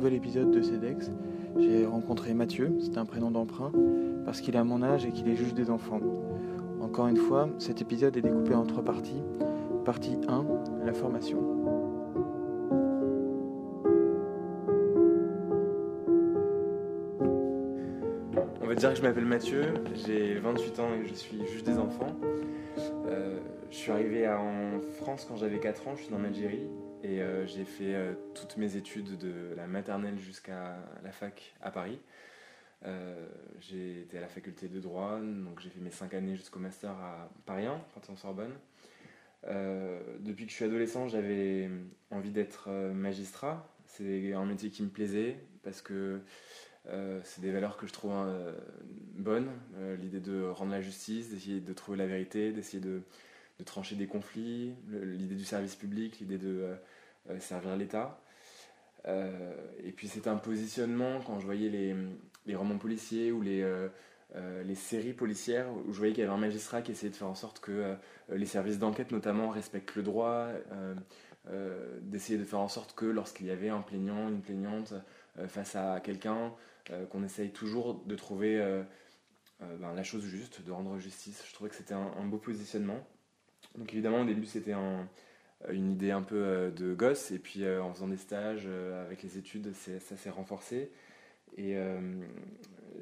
Nouvel épisode de CEDEX, j'ai rencontré Mathieu, c'est un prénom d'emprunt, parce qu'il a mon âge et qu'il est juge des enfants. Encore une fois, cet épisode est découpé en trois parties. Partie 1, la formation. On va dire que je m'appelle Mathieu, j'ai 28 ans et je suis juge des enfants. Euh, je suis arrivé en France quand j'avais 4 ans, je suis en Algérie et euh, j'ai fait euh, toutes mes études de la maternelle jusqu'à la fac à Paris. j'ai été à la faculté de droit, donc j'ai fait mes 5 années jusqu'au master à Paris 1, Panthéon-Sorbonne. depuis que je suis adolescent, j'avais envie d'être magistrat. C'est un métier qui me plaisait parce que c'est des valeurs que je trouve bonnes. L'idée de rendre la justice, d'essayer de trouver la vérité, d'essayer de, de trancher des conflits, l'idée du service public, l'idée de euh, euh, servir l'État. Euh, et puis c'était un positionnement quand je voyais les, romans policiers ou les, les séries policières où je voyais qu'il y avait un magistrat qui essayait de faire en sorte que les services d'enquête notamment respectent le droit, d'essayer de faire en sorte que lorsqu'il y avait un plaignant, une plaignante face à quelqu'un, qu'on essaye toujours de trouver ben, la chose juste, de rendre justice. Je trouvais que c'était un, beau positionnement. Donc évidemment au début c'était une idée un peu euh, de gosse et puis euh, en faisant des stages euh, avec les études ça s'est renforcé et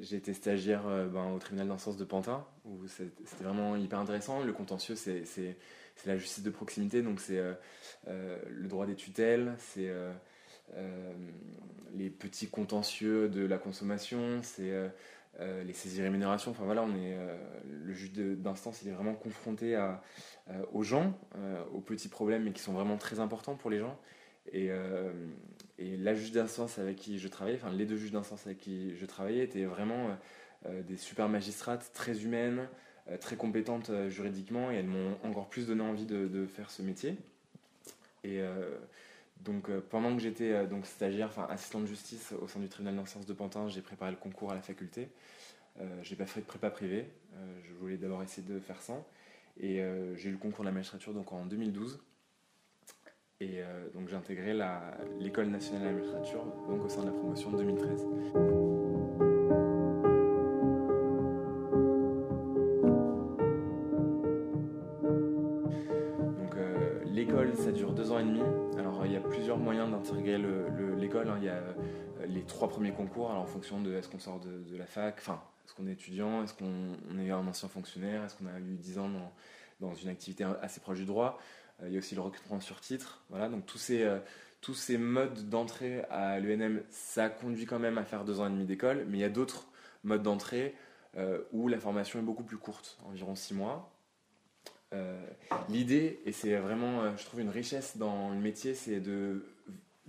j'ai été stagiaire ben, au tribunal d'instance de Pantin où c'était vraiment hyper intéressant. Le contentieux c'est la justice de proximité donc c'est le droit des tutelles, c'est les petits contentieux de la consommation, c'est les saisies rémunérations. Enfin voilà, on est, le juge d'instance, est vraiment confronté euh, aux gens, aux petits problèmes, mais qui sont vraiment très importants pour les gens. Et, et la juge d'instance avec qui je travaillais, enfin les deux juges d'instance avec qui je travaillais, étaient vraiment des super magistrates, très humaines, très compétentes juridiquement, et elles m'ont encore plus donné envie de, faire ce métier. Et donc pendant que j'étais stagiaire, enfin assistant de justice au sein du tribunal d'instance de Pantin, j'ai préparé le concours à la faculté. Euh, j'ai pas fait de prépa privée. Euh, je voulais d'abord essayer de faire ça. Et euh, j'ai eu le concours de la magistrature donc en 2012. Et donc j'ai intégré l'école nationale de la magistrature donc au sein de la promotion de 2013. l'école, ça dure deux ans et demi. Alors il y a plusieurs moyens d'intégrer l'école. Hein. Les trois premiers concours, alors en fonction de est-ce qu'on sort de, la fac, enfin est-ce qu'on est étudiant Est-ce qu'on est un ancien fonctionnaire Est-ce qu'on a eu 10 ans dans, une activité assez proche du droit euh, Il y a aussi le recrutement sur titre. Voilà, donc tous ces, euh, modes d'entrée à l'UNM, ça conduit quand même à faire deux ans et demi d'école, mais il y a d'autres modes d'entrée euh, où la formation est beaucoup plus courte, environ six mois. L'idée, et c'est vraiment, je trouve, une richesse dans le métier, c'est de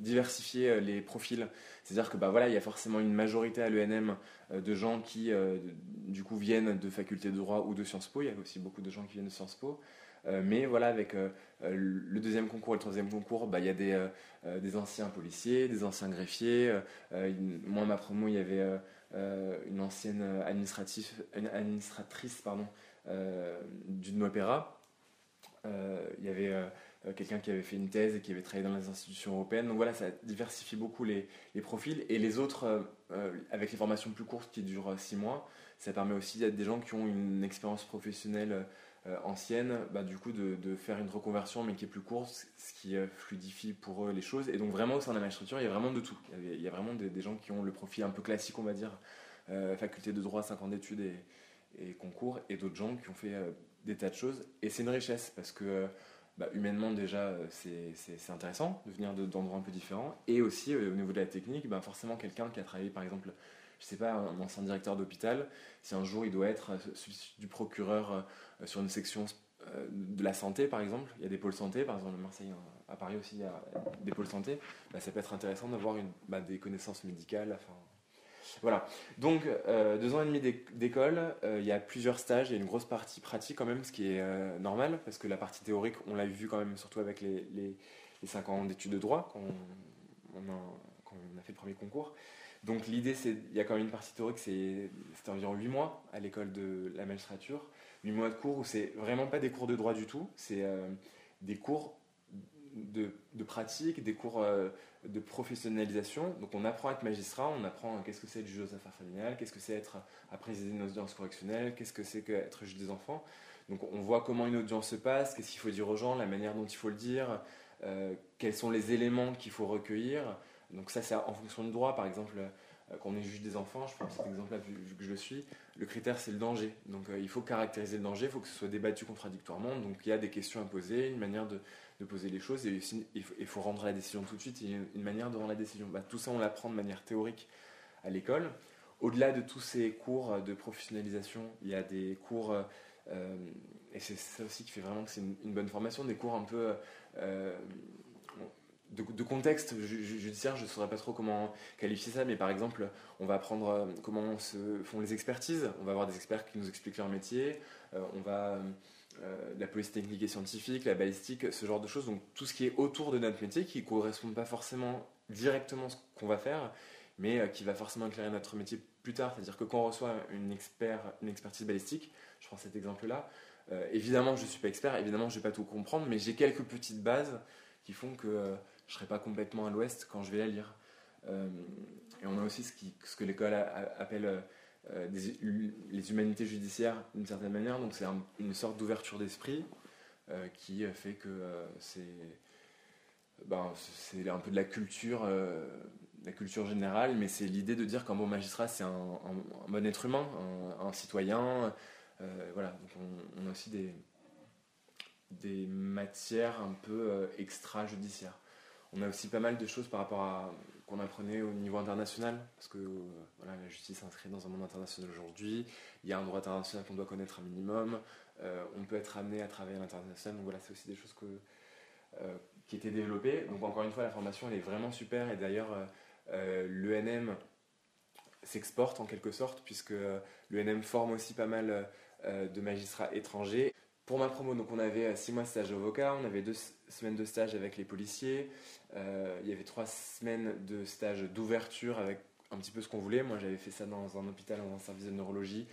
diversifier euh, les profils. C'est-à-dire que bah, voilà, il y a forcément une majorité à l'ENM euh, de gens qui euh, du coup viennent de faculté de droit ou de Sciences Po. Il y a aussi beaucoup de gens qui viennent de Sciences Po. mais voilà, avec le deuxième concours et le troisième concours, bah, il y a des, des anciens policiers, des anciens greffiers. moi, ma promo, il y avait une ancienne administratrice pardon, d'une opéra. il y avait quelqu'un qui avait fait une thèse et qui avait travaillé dans les institutions européennes. Donc voilà, ça diversifie beaucoup les, profils. Et les autres, euh, euh, avec les formations plus courtes qui durent six mois, ça permet aussi d'être des gens qui ont une expérience professionnelle ancienne, bah, du coup de, faire une reconversion mais qui est plus courte, ce qui fluidifie pour eux les choses. Et donc vraiment au sein de la magistrature, il y a vraiment de tout. Il y, a, vraiment des, gens qui ont le profil un peu classique, on va dire, faculté de droit, 5 ans d'études et, concours, et d'autres gens qui ont fait des tas de choses. Et c'est une richesse parce que bah, humainement déjà euh, c'est intéressant de venir d'endroits un peu différents. Et aussi euh, au niveau de la technique bah, forcément quelqu'un qui a travaillé par exemple je sais pas un ancien directeur d'hôpital si un jour il doit être euh, du procureur sur une section de la santé par exemple il y a des pôles santé par exemple à Marseille à Paris aussi il y a des pôles santé bah, ça peut être intéressant d'avoir des connaissances médicales voilà. Donc, euh, deux ans et demi d'école, euh, il y a plusieurs stages, il y a une grosse partie pratique quand même, ce qui est euh, normal, parce que la partie théorique, on l'a vu quand même surtout avec les, les, cinq ans d'études de droit, quand on, a, fait le premier concours. Donc, l'idée, c'est il y a quand même une partie théorique, c'est environ huit mois à l'école de la magistrature. Huit mois de cours où c'est vraiment pas des cours de droit du tout, c'est des cours de pratique, des cours de professionnalisation. Donc on apprend à être magistrat, on apprend qu'est-ce que c'est le juge aux affaires familiales, qu'est-ce que c'est être à présider une audience correctionnelle, qu'est-ce que c'est qu'être juge des enfants. Donc on voit comment une audience se passe, qu'est-ce qu'il faut dire aux gens, la manière dont il faut le dire, quels sont les éléments qu'il faut recueillir. Donc ça c'est en fonction du droit, par exemple euh, quand on est juge des enfants, je prends cet exemple-là vu, que je le suis, le critère c'est le danger. Donc euh, il faut caractériser le danger, il faut que ce soit débattu contradictoirement. Donc il y a des questions à poser, une manière de, poser les choses, et il faut, rendre la décision tout de suite, il y a une manière de rendre la décision. Bah, tout ça on l'apprend de manière théorique à l'école. Au-delà de tous ces cours de professionnalisation, il y a des cours, euh, et c'est ça aussi qui fait vraiment que c'est une, bonne formation, des cours un peu de, contexte judiciaire, je ne saurais pas trop comment qualifier ça, mais par exemple, on va apprendre euh, comment se font les expertises, on va avoir des experts qui nous expliquent leur métier, euh, on va euh, la police technique et scientifique, la balistique, ce genre de choses, donc tout ce qui est autour de notre métier, qui ne correspond pas forcément directement à ce qu'on va faire, mais qui va forcément éclairer notre métier plus tard. C'est-à-dire que quand on reçoit une, expert, une expertise balistique, je prends cet exemple-là, évidemment je ne suis pas expert, évidemment je ne vais pas tout comprendre, mais j'ai quelques petites bases qui font que je serai pas complètement à l'ouest quand je vais la lire. Euh, et on a aussi ce, qui, ce que l'école appelle euh, les humanités judiciaires d'une certaine manière. Donc c'est une sorte d'ouverture d'esprit euh, qui fait que c'est ben, c'est un peu de la culture, la culture générale, mais c'est l'idée de dire qu'un bon magistrat c'est un, bon être humain, un, citoyen. voilà, donc on, on, a aussi des, des matières un peu extra-judiciaires. On a aussi pas mal de choses par rapport à qu'on apprenait au niveau international, parce que la justice est inscrite dans un monde international aujourd'hui. Il y a un droit international qu'on doit connaître un minimum. Euh, on peut être amené à travailler à l'international. Donc voilà, c'est aussi des choses euh, qui étaient développées. Donc encore une fois, la formation elle est vraiment super. Et d'ailleurs, euh, l'ENM s'exporte en quelque sorte, puisque l'ENM forme aussi pas mal de magistrats étrangers. Pour ma promo, donc on avait six mois de stage avocat, on avait deux semaines de stage avec les policiers, euh, il y avait trois semaines de stage d'ouverture avec un petit peu ce qu'on voulait. Moi, j'avais fait ça dans un hôpital, dans un service de neurologie.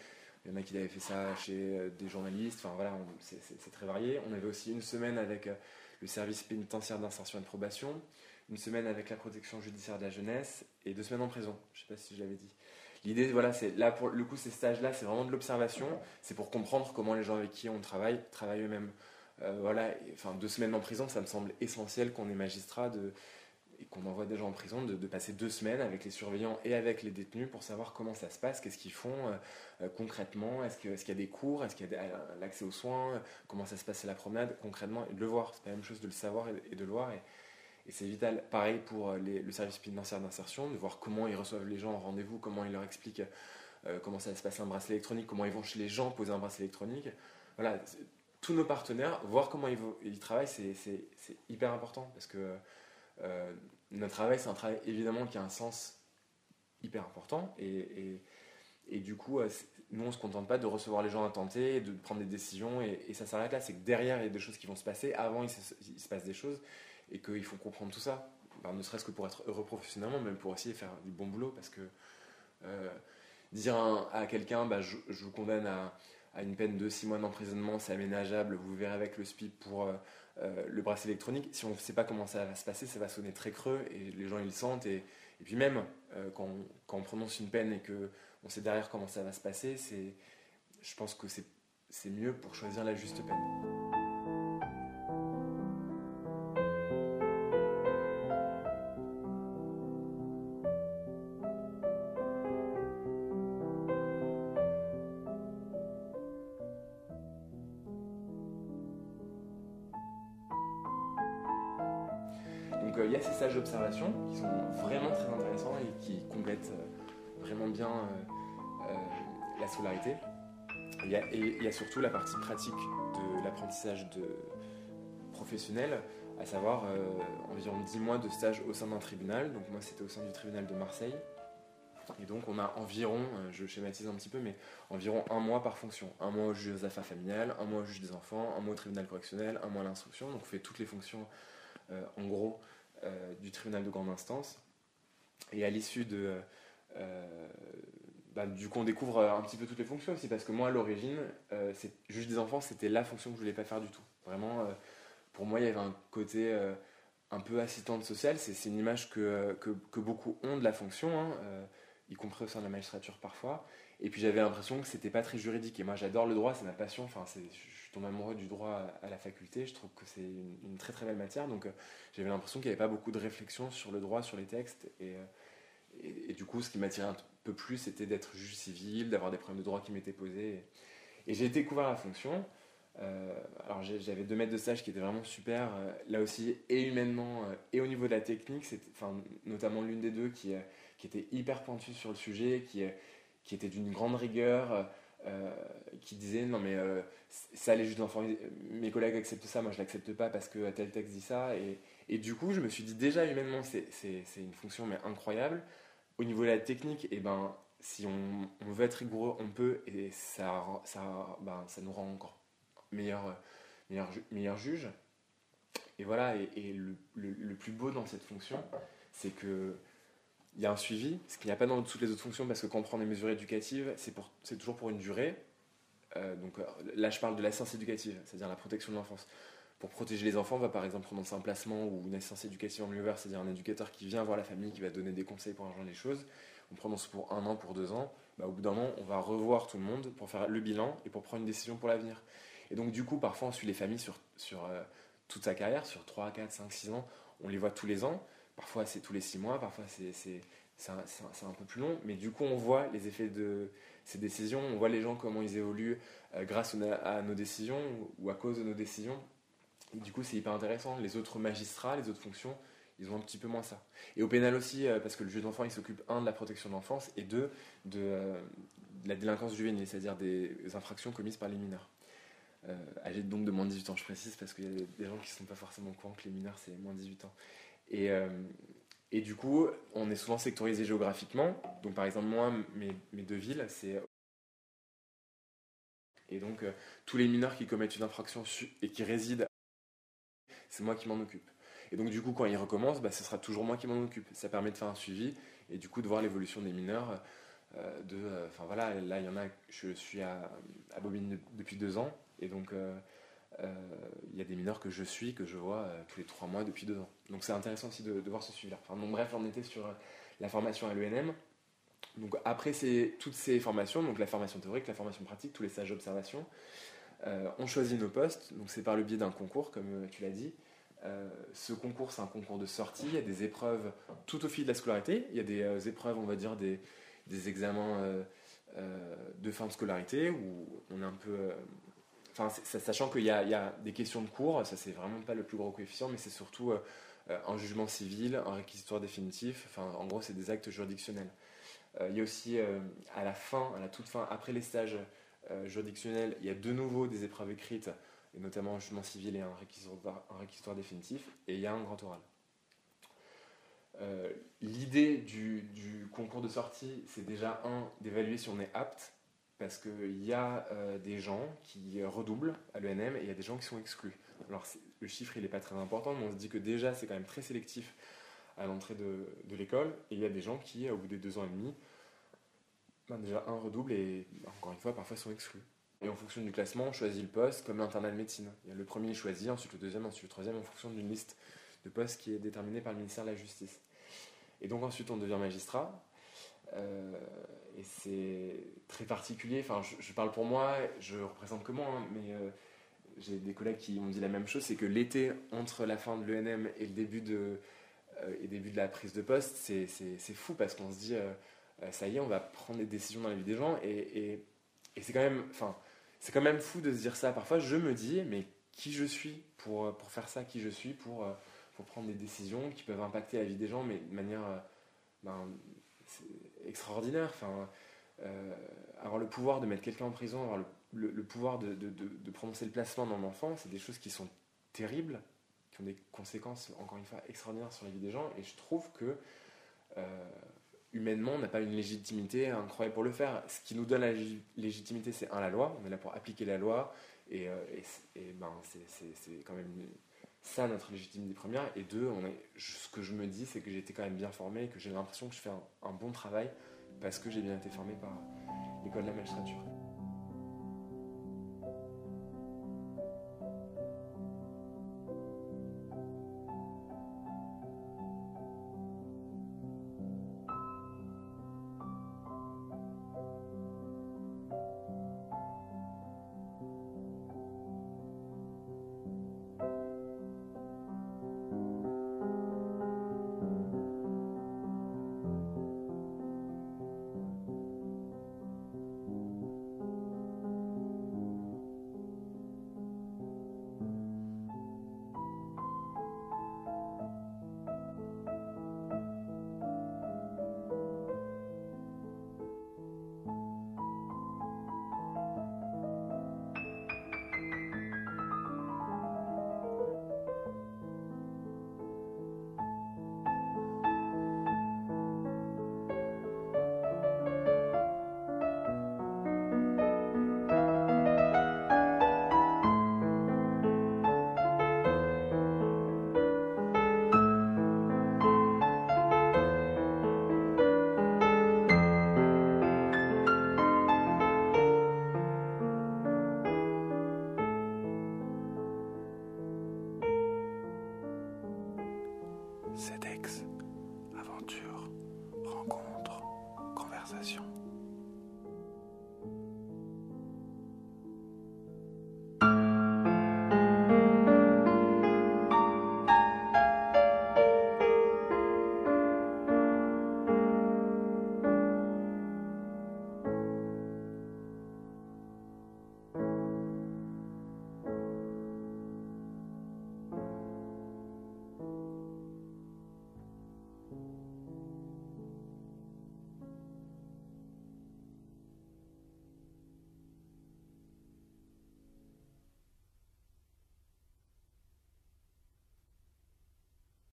Il y en a qui avaient fait ça chez euh, des journalistes. Enfin voilà, c'est très varié. On avait aussi une semaine avec euh, le service pénitentiaire d'insertion et de probation, une semaine avec la protection judiciaire de la jeunesse et deux semaines en prison. Je ne sais pas si je l'avais dit. L'idée, voilà, c'est là pour le coup, ces stages-là, c'est vraiment de l'observation. C'est pour comprendre comment les gens avec qui on travaille travaillent eux-mêmes. Euh, voilà, enfin, deux semaines en prison, ça me semble essentiel qu'on est magistrat de, et qu'on envoie des gens en prison, de, passer deux semaines avec les surveillants et avec les détenus pour savoir comment ça se passe, qu'est-ce qu'ils font euh, euh, concrètement, est-ce qu'il y a des cours, est-ce qu'il y a l'accès aux soins, comment ça se passe à la promenade, concrètement, et de le voir. C'est la même chose de le savoir et, de le voir. C'est vital. Pareil pour le service pénitentiaire d'insertion, de voir comment ils reçoivent les gens en rendez-vous, comment ils leur expliquent comment ça se passe un bracelet électronique, comment ils vont chez les gens poser un bracelet électronique. Voilà, tous nos partenaires, voir comment ils, travaillent, c'est hyper important parce que euh, notre travail, c'est un travail évidemment qui a un sens hyper important et, et, du coup, euh, nous on se contente pas de recevoir les gens à tenter, de prendre des décisions et, ça s'arrête là. C'est que derrière il y a des choses qui vont se passer, avant il se, passe des choses et qu'il faut comprendre tout ça. ne serait-ce que pour être heureux professionnellement, même pour aussi faire du bon boulot parce que euh, dire à quelqu'un bah, je, vous condamne à une peine de 6 mois d'emprisonnement, c'est aménageable, vous verrez avec le SPIP pour euh, euh, le bracelet électronique. Si on ne sait pas comment ça va se passer, ça va sonner très creux et les gens ils le sentent. Et, puis même quand, quand, on, prononce une peine et qu'on sait derrière comment ça va se passer, je pense que c'est mieux pour choisir la juste peine. D'observation qui sont vraiment très intéressants et qui complètent euh, vraiment bien euh, euh, la scolarité. Il y a, et il y a surtout la partie pratique de l'apprentissage professionnel, à savoir environ 10 mois de stage au sein d'un tribunal. Donc moi c'était au sein du tribunal de Marseille. Et donc on a environ, je schématise un petit peu, mais environ un mois par fonction. Un mois au juge des affaires familiales, un mois au juge des enfants, un mois au tribunal correctionnel, un mois à l'instruction. Donc on fait toutes les fonctions en gros du tribunal de grande instance. Et à l'issue de. Euh, bah, du coup, on découvre un petit peu toutes les fonctions aussi, parce que moi, à l'origine, euh, juge des enfants, c'était la fonction que je voulais pas faire du tout. Vraiment, pour moi, il y avait un côté un peu assistante sociale. C'est une image que, que, beaucoup ont de la fonction, hein, y compris au sein de la magistrature parfois. Et puis j'avais l'impression que c'était pas très juridique. Et moi j'adore le droit, c'est ma passion. Enfin, je suis tombé amoureux du droit à la faculté. Je trouve que c'est une, très très belle matière. Donc j'avais l'impression qu'il n'y avait pas beaucoup de réflexion sur le droit, sur les textes. Et, et, du coup, ce qui m'attirait un peu plus, c'était d'être juge civil, d'avoir des problèmes de droit qui m'étaient posés. Et, j'ai découvert la fonction. Euh, alors j'avais deux maîtres de stage qui étaient vraiment super, euh, là aussi, et humainement, euh, et au niveau de la technique, notamment l'une des deux qui, était hyper pointue sur le sujet, qui, était d'une grande rigueur, qui disait non mais ça les juges d'enfants, mes collègues acceptent ça, moi je l'accepte pas parce que tel texte dit ça, et, et du coup je me suis dit déjà humainement c'est une fonction mais incroyable, au niveau de la technique, et eh ben, si on, veut être rigoureux, on peut, et ça, ça, ben, ça nous rend encore meilleur, meilleur, meilleur juge. Et voilà, et, le, le, plus beau dans cette fonction, c'est que il y a un suivi, ce qu'il n'y a pas dans toutes les autres fonctions, parce que quand on prend des mesures éducatives, c'est toujours pour une durée. Euh, donc là, je parle de l'assistance éducative, c'est-à-dire la protection de l'enfance. Pour protéger les enfants, on va par exemple prendre un placement ou une assistance éducative en milieu ouvert, c'est-à-dire un éducateur qui vient voir la famille, qui va donner des conseils pour arranger les choses. On prononce pour un an, pour deux ans. Bah, au bout d'un an, on va revoir tout le monde pour faire le bilan et pour prendre une décision pour l'avenir. Et donc, du coup, parfois, on suit les familles sur, sur euh, toute sa carrière, sur 3, 4, 5, 6 ans. On les voit tous les ans. Parfois, c'est tous les 6 mois, parfois, c'est un, un, peu plus long. Mais du coup, on voit les effets de ces décisions. On voit les gens, comment ils évoluent euh, grâce à nos décisions ou à cause de nos décisions du coup, c'est hyper intéressant. Les autres magistrats, les autres fonctions, ils ont un petit peu moins ça. Et au pénal aussi, euh, parce que le juge d'enfant, il s'occupe, un, de la protection de l'enfance, et deux, de, la délinquance juvénile, c'est-à-dire des infractions commises par les mineurs. Euh, âgés donc de moins de 18 ans, je précise, parce qu'il y a des gens qui ne sont pas forcément au que les mineurs, c'est moins de 18 ans. Et, et du coup, on est souvent sectorisé géographiquement. Donc, par exemple, moi, mes, mes deux villes, c'est et donc, tous les mineurs qui commettent une infraction et qui résident c'est moi qui m'en occupe. Et donc du coup, quand il recommence, bah, ce sera toujours moi qui m'en occupe. Ça permet de faire un suivi et du coup de voir l'évolution des mineurs. Euh, de, euh, enfin voilà, là il y en a, je suis à, à Bobine depuis deux ans et donc euh, il y a des mineurs que je suis, que je vois tous les trois mois depuis deux ans. Donc c'est intéressant aussi de, voir ce suivi-là. Enfin, bon, bref, on était sur la formation à l'ENM. Donc après toutes ces formations, donc la formation théorique, la formation pratique, tous les stages d'observation, euh, on choisit nos postes, donc c'est par le biais d'un concours, comme euh, tu l'as dit. Euh, ce concours, c'est un concours de sortie. Il y a des épreuves tout au fil de la scolarité. Il y a des épreuves, on va dire, des, examens de fin de scolarité où on est un peu. Sachant qu'il y, a des questions de cours, ça c'est vraiment pas le plus gros coefficient, mais c'est surtout un jugement civil, un réquisitoire définitif. En gros, c'est des actes juridictionnels. il y a aussi à la fin, à la toute fin, après les stages euh, juridictionnel, il y a de nouveau des épreuves écrites, et notamment un jugement civil et un réquisitoire, définitif, et il y a un grand oral. Euh, l'idée du, concours de sortie, c'est déjà un, d'évaluer si on est apte, parce qu'il y a euh, des gens qui redoublent à l'ENM et il y a des gens qui sont exclus. Alors le chiffre, il n'est pas très important, mais on se dit que déjà, c'est quand même très sélectif à l'entrée de, l'école, et il y a des gens qui, au bout des deux ans et demi, ben, déjà un redouble et encore une fois parfois sont exclus. Et en fonction du classement, on choisit le poste comme l'internat de médecine. Il y a le premier choisi, ensuite le deuxième, ensuite le troisième en fonction d'une liste de postes qui est déterminée par le ministère de la Justice. Et donc ensuite on devient magistrat. Euh, et c'est très particulier. Enfin, je, parle pour moi, je représente que moi, hein, mais euh, j'ai des collègues qui m'ont dit la même chose, c'est que l'été entre la fin de l'ENM et le début de, euh, et début de la prise de poste, c'est fou parce qu'on se dit ça y est, on va prendre des décisions dans la vie des gens. Et, c'est quand même, quand même fou de se dire ça. Parfois, je me dis, mais qui je suis pour, pour faire ça? Qui je suis pour, pour prendre des décisions qui peuvent impacter la vie des gens, mais de manière ben, extraordinaire. Enfin, avoir le pouvoir de mettre quelqu'un en prison, avoir le, pouvoir de, prononcer le placement d'un enfant, c'est des choses qui sont terribles, qui ont des conséquences, encore une fois, extraordinaires sur la vie des gens. Et je trouve que humainement, on n'a pas une légitimité incroyable pour le faire. Ce qui nous donne la légitimité, c'est un, la loi. On est là pour appliquer la loi. Et, euh, ben, c'est quand même ça notre légitimité première. Et deux, on est, ce que je me dis, c'est que j'ai été quand même bien formé et que j'ai l'impression que je fais un, un bon travail parce que j'ai bien été formé par l'école de la magistrature.